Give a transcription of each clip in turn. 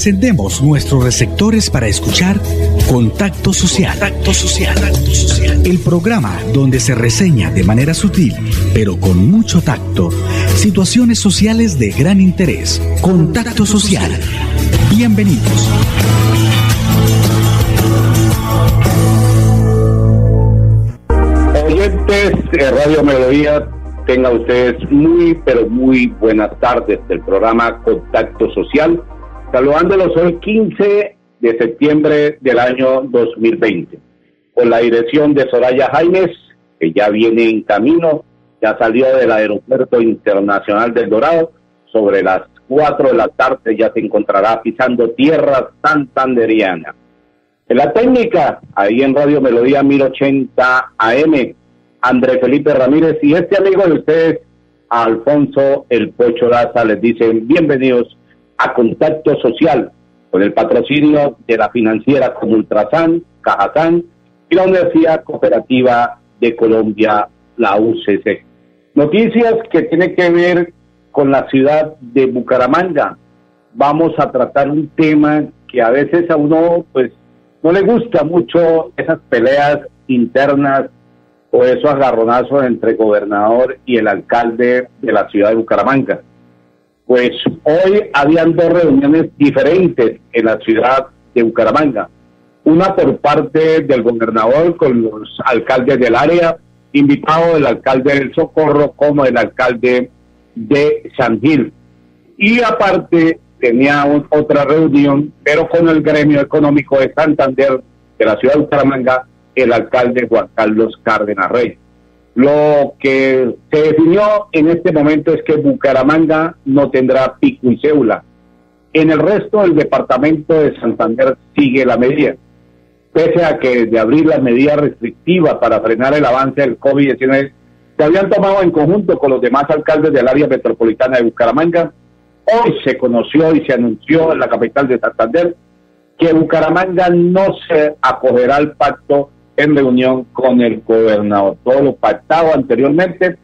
Encendemos nuestros receptores para escuchar Contacto Social. Contacto Social. El programa donde se reseña de manera sutil, pero con mucho tacto, situaciones sociales de gran interés. Contacto Social. Bienvenidos. Oyentes de Radio Melodía, tengan ustedes muy, pero muy buenas tardes del programa Contacto Social saludándolos hoy 15 de septiembre del año 2020, con la dirección de Soraya Jaimes, que ya viene en camino, ya salió del Aeropuerto Internacional del Dorado, sobre las 4 de la tarde ya se encontrará pisando tierra santanderiana. En la técnica, ahí en Radio Melodía 1080 AM, André Felipe Ramírez y este amigo de ustedes, Alfonso El Pocho Laza, les dicen bienvenidos a contacto social con el patrocinio de la financiera como Ultrasan, Cajazán y la Universidad Cooperativa de Colombia, la UCC. Noticias que tienen que ver con la ciudad de Bucaramanga. Vamos a tratar un tema que a veces a uno pues no le gusta mucho esas peleas internas o esos agarronazos entre gobernador y el alcalde de la ciudad de Bucaramanga. Pues hoy habían dos reuniones diferentes en la ciudad de Bucaramanga. Una por parte del gobernador con los alcaldes del área, invitado del alcalde del Socorro como el alcalde de San Gil. Y aparte tenía otra reunión, pero con el gremio económico de Santander, de la ciudad de Bucaramanga, el alcalde Juan Carlos Cárdenas Rey. Lo que se definió en este momento es que Bucaramanga no tendrá pico y cédula. En el resto del departamento de Santander sigue la medida. Pese a que desde abril las medidas restrictivas para frenar el avance del COVID-19 se habían tomado en conjunto con los demás alcaldes del área metropolitana de Bucaramanga, hoy se conoció y se anunció en la capital de Santander que Bucaramanga no se acogerá al pacto en reunión con el gobernador. Todo lo pactado anteriormente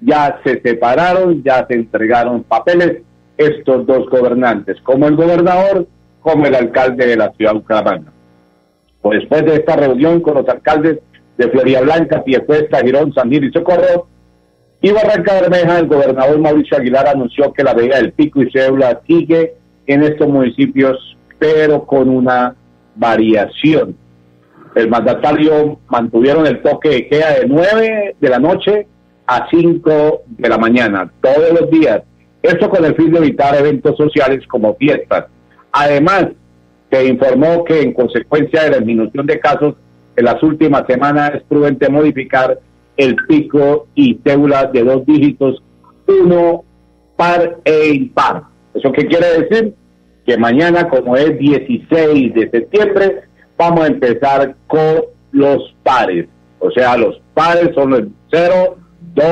ya se separaron, ya se entregaron papeles estos dos gobernantes, como el gobernador, como el alcalde de la ciudad de Bucaramanga. Pues después de esta reunión con los alcaldes de Florida Blanca, Piecuesta, Girón, San Gil y Socorro, y Barranca Bermeja, el gobernador Mauricio Aguilar anunció que la medida del pico y cédula sigue en estos municipios, pero con una variación el mandatario mantuvieron el toque de queda de 9 de la noche a 5 de la mañana, todos los días. Esto con el fin de evitar eventos sociales como fiestas. Además, se informó que en consecuencia de la disminución de casos en las últimas semanas es prudente modificar el pico y cédula de dos dígitos, uno par e impar. ¿Eso qué quiere decir? Que mañana, como es 16 de septiembre, vamos a empezar con los pares. O sea, los pares son el 0, 2,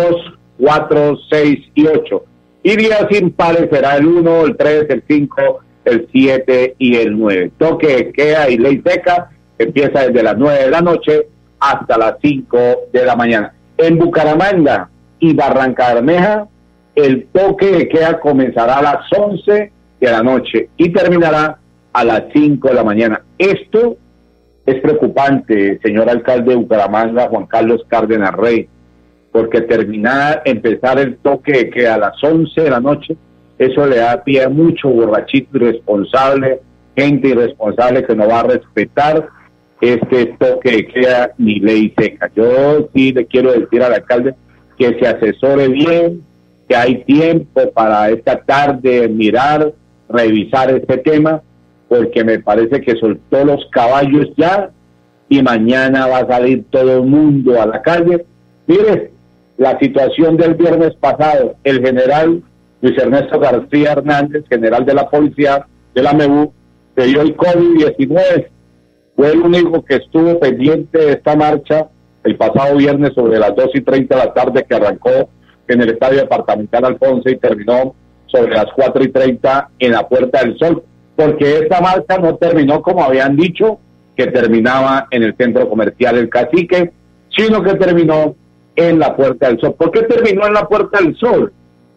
4, 6 y 8. Y días impares será el 1, el 3, el 5, el 7 y el 9. Toque queda y ley seca empieza desde las 9 de la noche hasta las 5 de la mañana. En Bucaramanga y Barranca Bermeja, el toque de queda comenzará a las 11 de la noche y terminará a las 5 de la mañana. Esto es preocupante, señor alcalde de Bucaramanga, Juan Carlos Cárdenas Rey, porque terminar, empezar el toque que a las 11 de la noche, eso le da pie a mucho borrachito irresponsable, gente irresponsable que no va a respetar este toque de queda ni ley seca. Yo sí le quiero decir al alcalde que se asesore bien, que hay tiempo para esta tarde mirar, revisar este tema porque me parece que soltó los caballos ya y mañana va a salir todo el mundo a la calle. Mire, la situación del viernes pasado, el general Luis Ernesto García Hernández, general de la policía de la MEBU, se dio el COVID-19. Fue el único que estuvo pendiente de esta marcha el pasado viernes sobre las 2 y 30 de la tarde que arrancó en el Estadio Departamental Alfonso y terminó sobre las 4 y 30 en la Puerta del Sol porque esta marcha no terminó como habían dicho, que terminaba en el centro comercial El Cacique, sino que terminó en la Puerta del Sol. ¿Por qué terminó en la Puerta del Sol?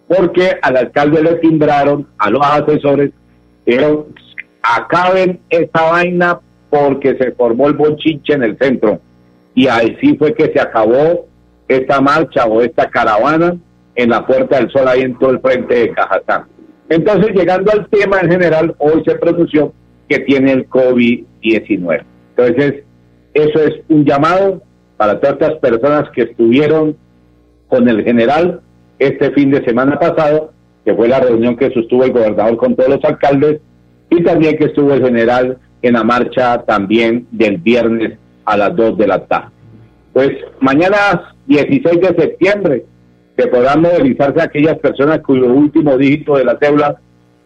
Porque al alcalde le timbraron, a los asesores, dijeron, acaben esta vaina porque se formó el bochinche en el centro. Y así fue que se acabó esta marcha o esta caravana en la Puerta del Sol, ahí en todo el frente de Cajatán. Entonces, llegando al tema en general, hoy se pronunció que tiene el COVID-19. Entonces, eso es un llamado para todas estas personas que estuvieron con el general este fin de semana pasado, que fue la reunión que sostuvo el gobernador con todos los alcaldes, y también que estuvo el general en la marcha también del viernes a las 2 de la tarde. Pues mañana 16 de septiembre que podrán movilizarse aquellas personas cuyo último dígito de la cédula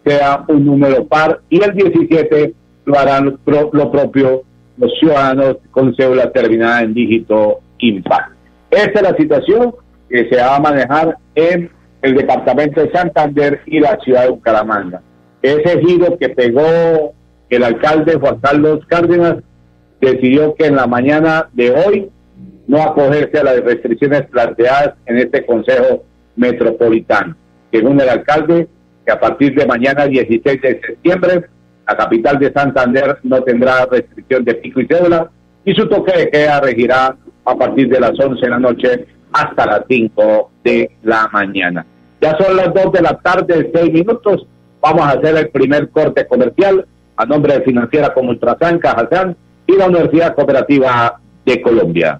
sea un número par y el 17 lo harán lo propio los ciudadanos con cédula terminada en dígito impar. Esta es la situación que se va a manejar en el departamento de Santander y la ciudad de Bucaramanga. Ese giro que pegó el alcalde Juan Carlos Cárdenas decidió que en la mañana de hoy no acogerse a las restricciones planteadas en este Consejo Metropolitano. Según el alcalde, que a partir de mañana 16 de septiembre, la capital de Santander no tendrá restricción de pico y cédula y su toque de queda regirá a partir de las 11 de la noche hasta las 5 de la mañana. Ya son las 2 de la tarde, 6 minutos. Vamos a hacer el primer corte comercial a nombre de Financiera como Ultrasan, Cajazán y la Universidad Cooperativa de Colombia.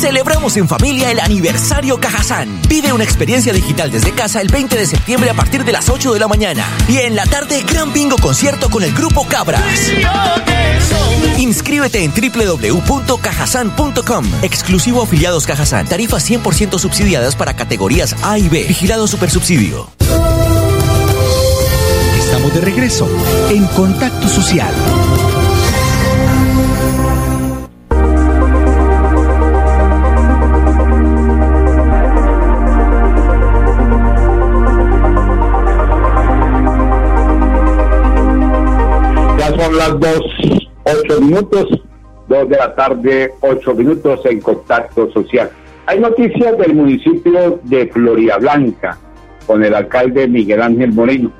Celebramos en familia el aniversario Cajazán. Pide una experiencia digital desde casa el 20 de septiembre a partir de las 8 de la mañana. Y en la tarde, gran bingo concierto con el grupo Cabras. Inscríbete en www.cajazán.com. Exclusivo afiliados Cajazán. Tarifas 100% subsidiadas para categorías A y B. Vigilado Supersubsidio. Estamos de regreso en Contacto Social. Son las dos, ocho minutos, dos de la tarde, ocho minutos en contacto social. Hay noticias del municipio de Floria Blanca con el alcalde Miguel Ángel Moreno.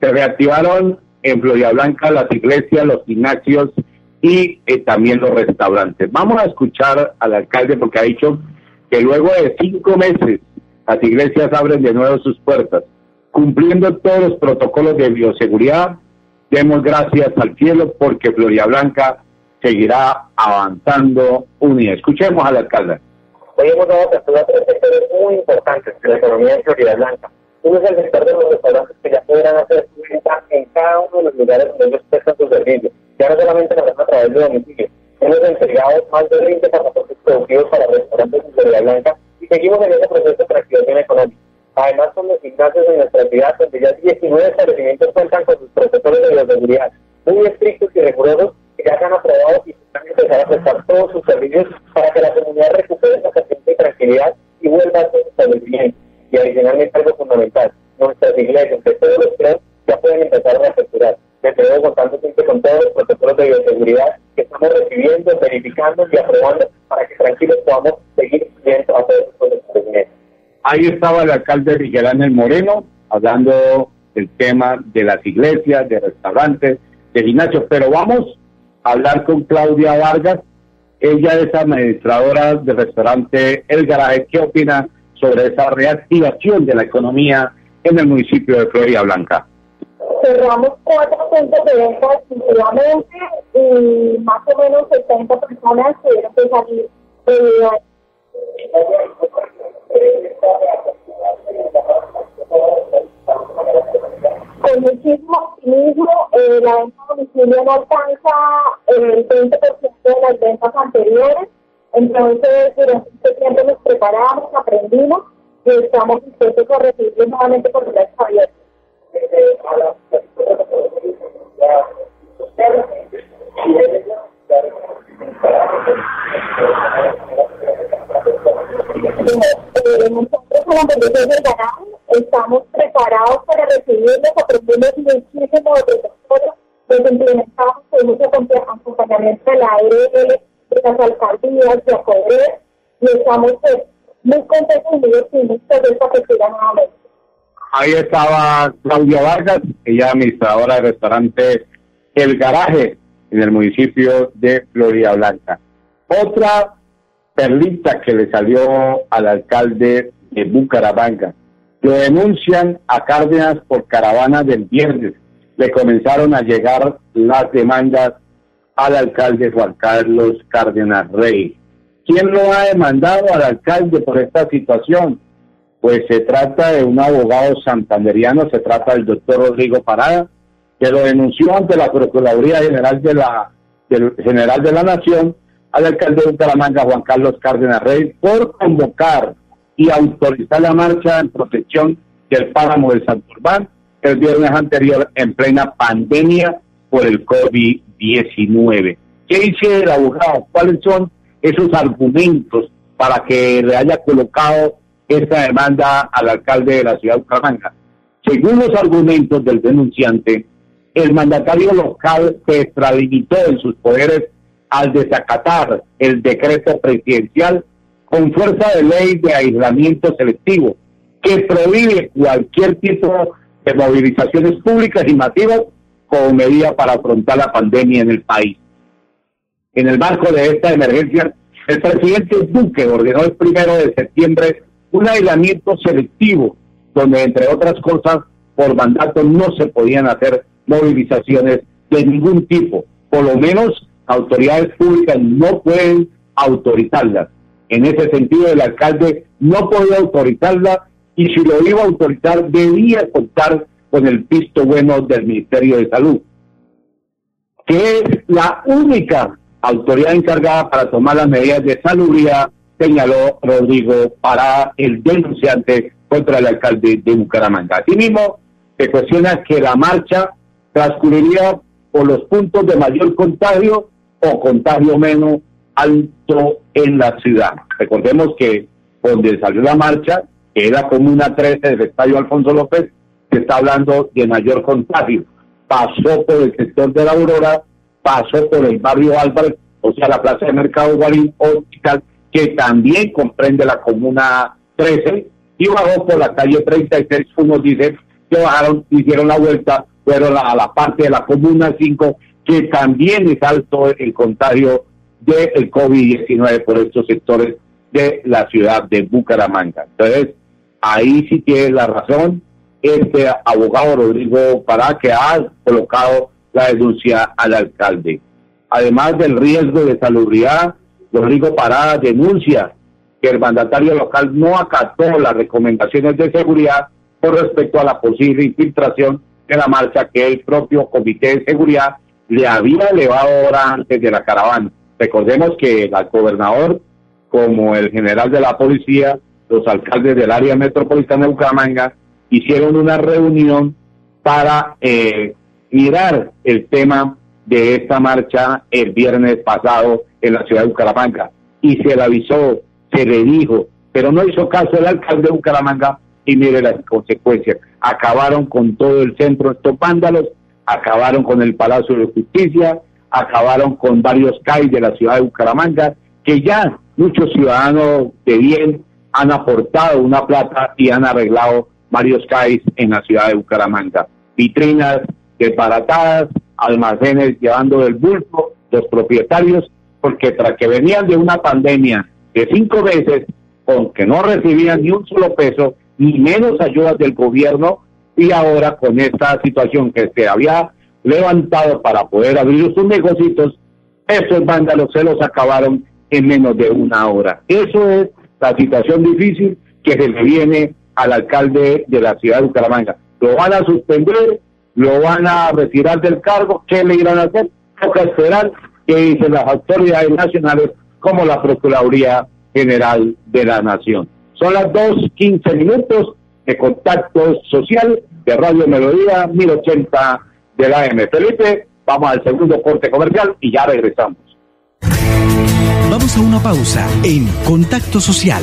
Se reactivaron en Floria Blanca las iglesias, los gimnasios y eh, también los restaurantes. Vamos a escuchar al alcalde porque ha dicho que luego de cinco meses las iglesias abren de nuevo sus puertas, cumpliendo todos los protocolos de bioseguridad Demos gracias al cielo porque Floria Blanca seguirá avanzando unida. Escuchemos al alcalde. Hoy hemos dado apertura a tres sectores muy importantes de la economía de Florida Blanca. Uno es el sector de los restaurantes que ya podrán hacer venta en cada uno de los lugares donde ellos prestan sus servicios. Ya no solamente lo a través de domicilio. Hemos entregado más de 20 pasaportes productivos para restaurantes de Florida Blanca y seguimos en ese proceso de reactivación económica. Además, son los gimnasios en nuestra ciudad, donde ya 19 establecimientos cuentan con sus protocolos de bioseguridad muy estrictos y rigurosos que ya se han aprobado y están empezar a prestar todos sus servicios para que la comunidad recupere esa paciencia y tranquilidad y vuelva a su establecimiento. Y adicionalmente algo fundamental, nuestras iglesias de todos los tres ya pueden empezar a reaperturar. Me quedo contando siempre con todos los protocolos de bioseguridad que estamos recibiendo, verificando y aprobando para que tranquilos podamos seguir viendo a todos los establecimientos. Ahí estaba el alcalde Miguel Ángel Moreno hablando del tema de las iglesias, de restaurantes, de gimnasios. Pero vamos a hablar con Claudia Vargas. Ella es administradora del restaurante El Garaje. ¿Qué opina sobre esa reactivación de la economía en el municipio de Florida Blanca? cerramos cuatro puntos de venta definitivamente y más o menos 70 personas tuvieron que salir de muchísimo optimismo. Eh, la venta domicilio no alcanza el 20% de las ventas anteriores. Entonces, durante este tiempo nos preparamos, aprendimos y estamos dispuestos a recibir nuevamente con brazos abiertos. Nosotros como Policía del estamos preparados para recibirlos, aprendimos muchísimo de nosotros, los implementamos con mucho acompañamiento de la ARL, de las alcaldías, de ACODER, y estamos pues, muy contentos y muy optimistas de esta festividad nuevamente. Ahí estaba Claudia Vargas, ella administradora del restaurante El Garaje en el municipio de Florida Blanca. Otra perlita que le salió al alcalde de Bucaramanga. Lo denuncian a Cárdenas por caravana del viernes. Le comenzaron a llegar las demandas al alcalde Juan Carlos Cárdenas Rey. ¿Quién lo ha demandado al alcalde por esta situación? Pues se trata de un abogado santanderiano, se trata del doctor Rodrigo Parada, que lo denunció ante la Procuraduría General de la, del General de la Nación al alcalde de Bucaramanga, Juan Carlos Cárdenas Rey, por convocar y autorizar la marcha en protección del páramo de Santurbán el viernes anterior en plena pandemia por el COVID-19. ¿Qué dice el abogado? ¿Cuáles son esos argumentos para que le haya colocado esta demanda al alcalde de la ciudad de Bucaramanga. Según los argumentos del denunciante, el mandatario local se extralimitó en sus poderes al desacatar el decreto presidencial con fuerza de ley de aislamiento selectivo, que prohíbe cualquier tipo de movilizaciones públicas y masivas como medida para afrontar la pandemia en el país. En el marco de esta emergencia, el presidente Duque ordenó el primero de septiembre un aislamiento selectivo, donde entre otras cosas, por mandato no se podían hacer movilizaciones de ningún tipo. Por lo menos autoridades públicas no pueden autorizarlas. En ese sentido, el alcalde no podía autorizarla y si lo iba a autorizar debía contar con el visto bueno del Ministerio de Salud, que es la única autoridad encargada para tomar las medidas de salubridad señaló Rodrigo para el denunciante contra el alcalde de Bucaramanga. Asimismo, se cuestiona que la marcha transcurriría por los puntos de mayor contagio o contagio menos alto en la ciudad. Recordemos que donde salió la marcha, que era Comuna 13 del Estadio Alfonso López, se está hablando de mayor contagio. Pasó por el sector de la Aurora, pasó por el barrio Álvarez, o sea, la plaza de mercado Guarín Hospital, que también comprende la comuna 13, y bajó por la calle 36, uno dice que bajaron, hicieron la vuelta, fueron a la parte de la comuna 5, que también es alto el contagio del COVID-19 por estos sectores de la ciudad de Bucaramanga. Entonces, ahí sí tiene la razón este abogado Rodrigo Pará que ha colocado la denuncia al alcalde. Además del riesgo de salubridad, Rodrigo Parada denuncia que el mandatario local no acató las recomendaciones de seguridad con respecto a la posible infiltración de la marcha que el propio Comité de Seguridad le había elevado ahora antes de la caravana. Recordemos que el gobernador, como el general de la policía, los alcaldes del área metropolitana de Bucaramanga, hicieron una reunión para eh, mirar el tema de esta marcha el viernes pasado en la ciudad de Bucaramanga y se le avisó, se le dijo, pero no hizo caso el alcalde de Bucaramanga y mire las consecuencias. Acabaron con todo el centro estos vándalos, acabaron con el Palacio de Justicia, acabaron con varios CAI de la ciudad de Bucaramanga, que ya muchos ciudadanos de bien han aportado una plata y han arreglado varios CAI en la ciudad de Bucaramanga. Vitrinas desbaratadas, almacenes llevando del bulto, los propietarios porque tras que venían de una pandemia de cinco veces, con que no recibían ni un solo peso, ni menos ayudas del gobierno, y ahora con esta situación que se había levantado para poder abrir sus negocios, esos vándalos se los acabaron en menos de una hora. Eso es la situación difícil que se le viene al alcalde de la ciudad de Bucaramanga. Lo van a suspender, lo van a retirar del cargo, ¿qué le irán a hacer? Toca esperar que dicen las autoridades nacionales como la Procuraduría General de la Nación. Son las 2.15 minutos de contacto social de Radio Melodía 1080 de la M. Felipe, vamos al segundo corte comercial y ya regresamos. Vamos a una pausa en Contacto Social.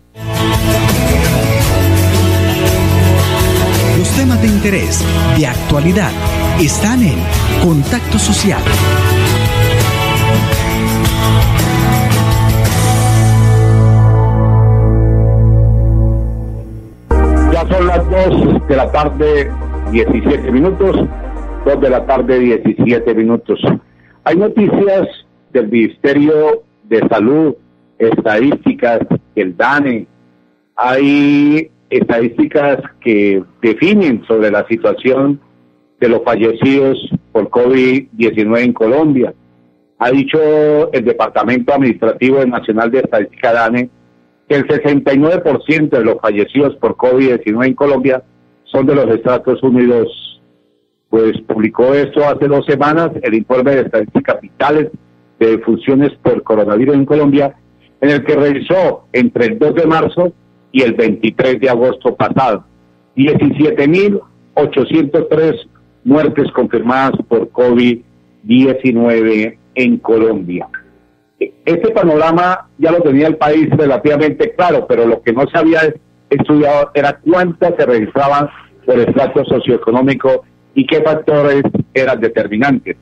De interés, de actualidad, están en Contacto Social. Ya son las 2 de la tarde, 17 minutos. 2 de la tarde, 17 minutos. Hay noticias del Ministerio de Salud, estadísticas, el DANE. Hay estadísticas que definen sobre la situación de los fallecidos por COVID-19 en Colombia. Ha dicho el Departamento Administrativo Nacional de Estadística DANE que el 69% de los fallecidos por COVID-19 en Colombia son de los Estados Unidos. Pues publicó esto hace dos semanas el informe de estadísticas capitales de funciones por coronavirus en Colombia, en el que revisó entre el 2 de marzo y el 23 de agosto pasado 17.803 muertes confirmadas por COVID-19 en Colombia. Este panorama ya lo tenía el país relativamente claro, pero lo que no se había estudiado era cuántas se registraban por estrato socioeconómico y qué factores eran determinantes.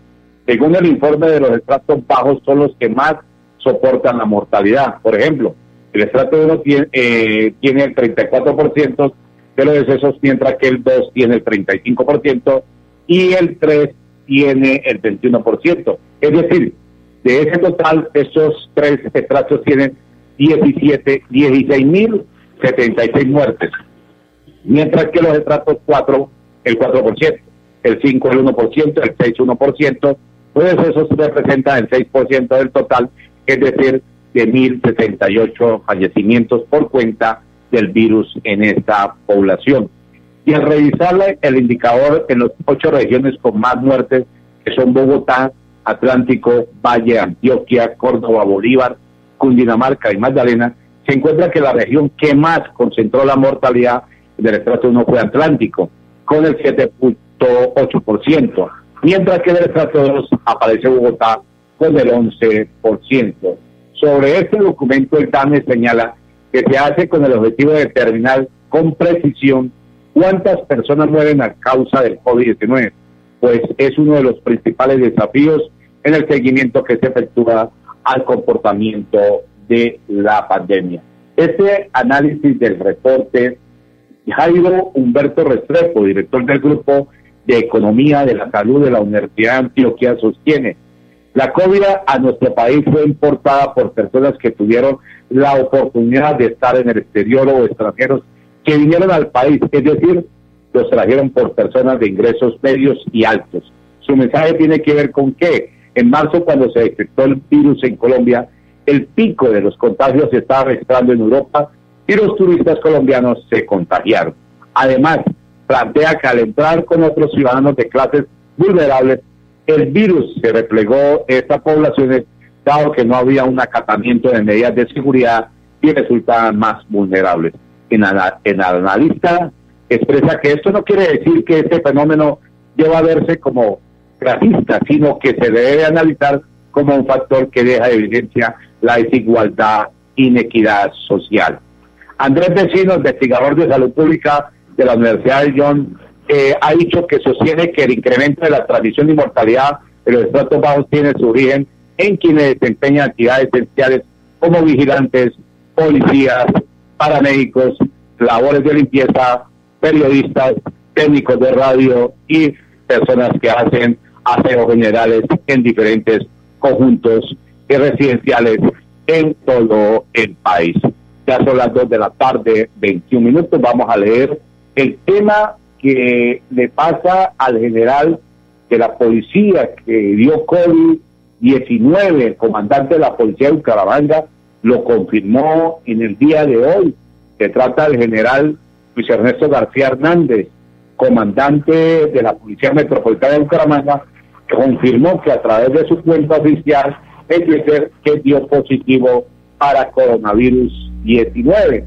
Según el informe de los estratos bajos son los que más soportan la mortalidad. Por ejemplo, el estrato 1 tiene, eh, tiene el 34% de los decesos, mientras que el 2 tiene el 35% y el 3 tiene el 21%. Es decir, de ese total, esos tres estratos tienen 17, 16.076 muertes, mientras que los estratos 4, el 4%, el 5, el 1%, el 6, 1%, pues eso representa el 6% del total, es decir, de 1.068 fallecimientos por cuenta del virus en esta población. Y al revisar el indicador en las ocho regiones con más muertes, que son Bogotá, Atlántico, Valle, Antioquia, Córdoba, Bolívar, Cundinamarca y Magdalena, se encuentra que la región que más concentró la mortalidad del estrato 1 fue Atlántico, con el 7.8%, mientras que en el estrato 2 aparece Bogotá con el 11%. Sobre este documento el DANE señala que se hace con el objetivo de determinar con precisión cuántas personas mueren a causa del COVID-19, pues es uno de los principales desafíos en el seguimiento que se efectúa al comportamiento de la pandemia. Este análisis del reporte, Jairo Humberto Restrepo, director del grupo de Economía de la Salud de la Universidad de Antioquia sostiene. La COVID a nuestro país fue importada por personas que tuvieron la oportunidad de estar en el exterior o extranjeros que vinieron al país, es decir, los trajeron por personas de ingresos medios y altos. Su mensaje tiene que ver con que en marzo, cuando se detectó el virus en Colombia, el pico de los contagios se estaba registrando en Europa y los turistas colombianos se contagiaron. Además, plantea que al entrar con otros ciudadanos de clases vulnerables, el virus se replegó en estas poblaciones, dado que no había un acatamiento de medidas de seguridad y resultaban más vulnerables. En, el analista expresa que esto no quiere decir que este fenómeno lleva a verse como racista, sino que se debe analizar como un factor que deja de evidencia la desigualdad, inequidad social. Andrés Vecino, investigador de salud pública de la Universidad de John, eh, ha dicho que sostiene que el incremento de la transmisión y mortalidad de los estratos bajos tiene su origen en quienes desempeñan actividades esenciales como vigilantes, policías, paramédicos, labores de limpieza, periodistas, técnicos de radio y personas que hacen aseos generales en diferentes conjuntos residenciales en todo el país. Ya son las 2 de la tarde, 21 minutos. Vamos a leer el tema que le pasa al general de la policía que dio COVID-19, el comandante de la policía de Bucaramanga, lo confirmó en el día de hoy. Se trata del general Luis Ernesto García Hernández, comandante de la Policía Metropolitana de Bucaramanga, confirmó que a través de su cuenta oficial en Twitter que dio positivo para coronavirus 19.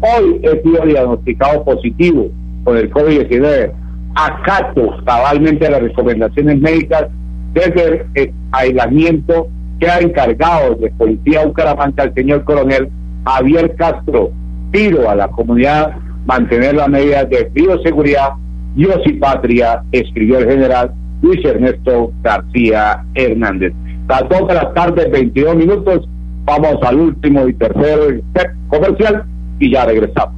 Hoy sido diagnosticado positivo con el COVID-19. Acato cabalmente las recomendaciones médicas desde el aislamiento que ha encargado de Policía Bucaramanga el señor coronel Javier Castro. Pido a la comunidad mantener las medidas de bioseguridad Dios y patria, escribió el general Luis Ernesto García Hernández. Las dos de la tarde, 22 minutos, vamos al último y tercer comercial y ya regresamos.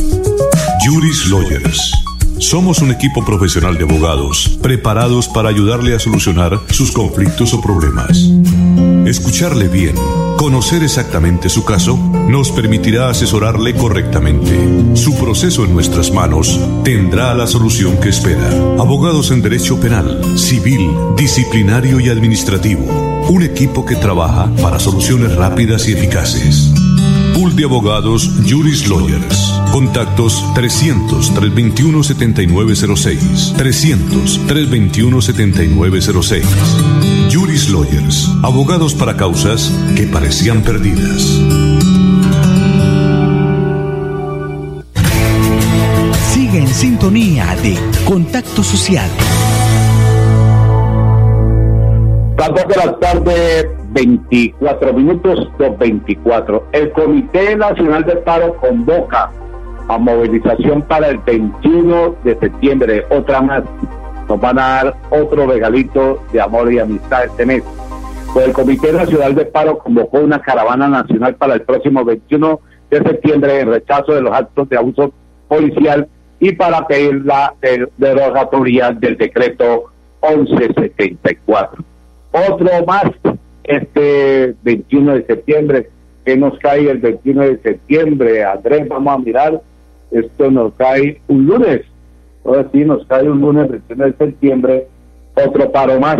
Juris Lawyers. Somos un equipo profesional de abogados preparados para ayudarle a solucionar sus conflictos o problemas. Escucharle bien Conocer exactamente su caso nos permitirá asesorarle correctamente. Su proceso en nuestras manos tendrá la solución que espera. Abogados en Derecho Penal, Civil, Disciplinario y Administrativo. Un equipo que trabaja para soluciones rápidas y eficaces. Pool de abogados Juris Lawyers. Contactos 300-321-7906. 300-321-7906. Juris Lawyers. Abogados para causas que parecían perdidas. Sigue en sintonía de Contacto Social. Las de la tarde 24 minutos, 2.24. El Comité Nacional del Paro convoca a movilización para el 21 de septiembre. Otra más. Nos van a dar otro regalito de amor y amistad este mes. Pues el Comité Nacional del Paro convocó una caravana nacional para el próximo 21 de septiembre en rechazo de los actos de abuso policial y para pedir la derogatoria del decreto 1174. Otro más este 21 de septiembre. que nos cae el 21 de septiembre? Andrés, vamos a mirar. Esto nos cae un lunes. Ahora sí, nos cae un lunes 21 de septiembre, otro paro más.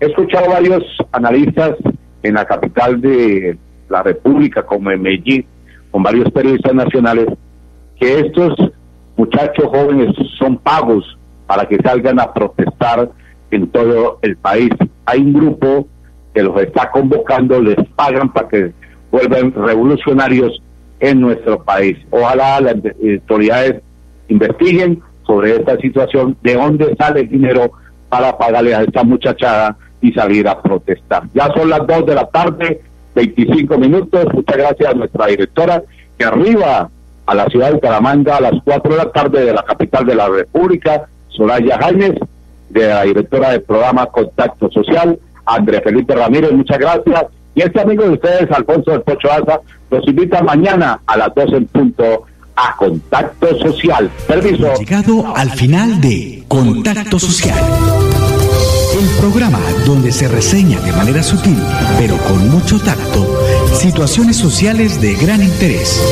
He escuchado varios analistas en la capital de la República, como en Medellín, con varios periodistas nacionales, que estos muchachos jóvenes son pagos para que salgan a protestar en todo el país. Hay un grupo que los está convocando, les pagan para que vuelvan revolucionarios en nuestro país. Ojalá las autoridades investiguen sobre esta situación, de dónde sale el dinero para pagarle a esta muchachada y salir a protestar. Ya son las 2 de la tarde, 25 minutos. Muchas gracias a nuestra directora que arriba a la ciudad de Bucaramanga a las 4 de la tarde de la capital de la República, Soraya Jaime, de la directora del programa Contacto Social, André Felipe Ramírez, muchas gracias. Y este amigo de ustedes, Alfonso del Pocho Asa, los invita mañana a las 12 en punto a Contacto Social. Permiso. Llegado al final de Contacto Social. El programa donde se reseña de manera sutil, pero con mucho tacto, situaciones sociales de gran interés.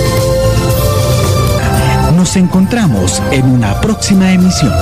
Nos encontramos en una próxima emisión.